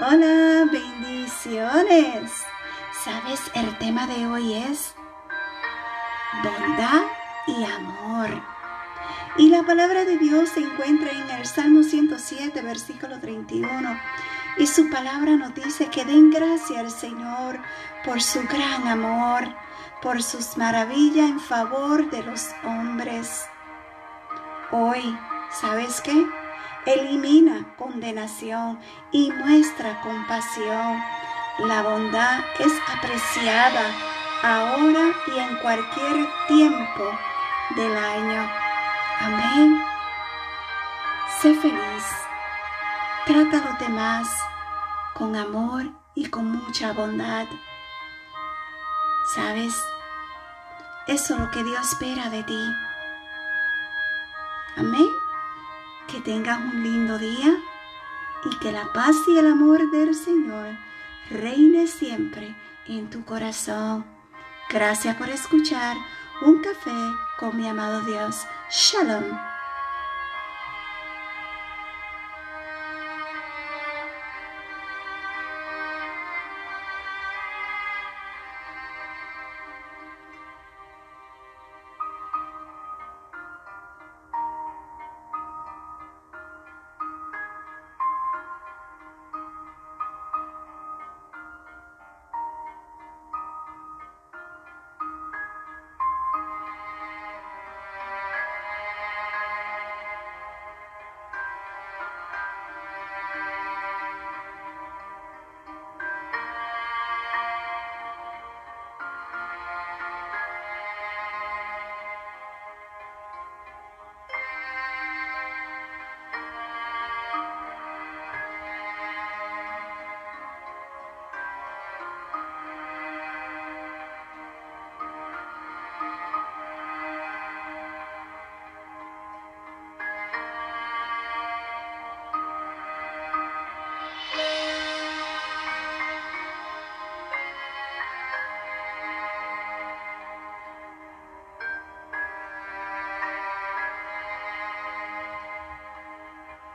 Hola, bendiciones. ¿Sabes? El tema de hoy es bondad y amor. Y la palabra de Dios se encuentra en el Salmo 107, versículo 31. Y su palabra nos dice que den gracias al Señor por su gran amor, por sus maravillas en favor de los hombres. Hoy, ¿sabes qué? Elimina condenación y muestra compasión. La bondad es apreciada ahora y en cualquier tiempo del año. Amén. Sé feliz. Trata a los demás con amor y con mucha bondad. ¿Sabes? Eso es lo que Dios espera de ti. Amén. Que tengas un lindo día y que la paz y el amor del Señor reine siempre en tu corazón. Gracias por escuchar un café con mi amado Dios. Shalom.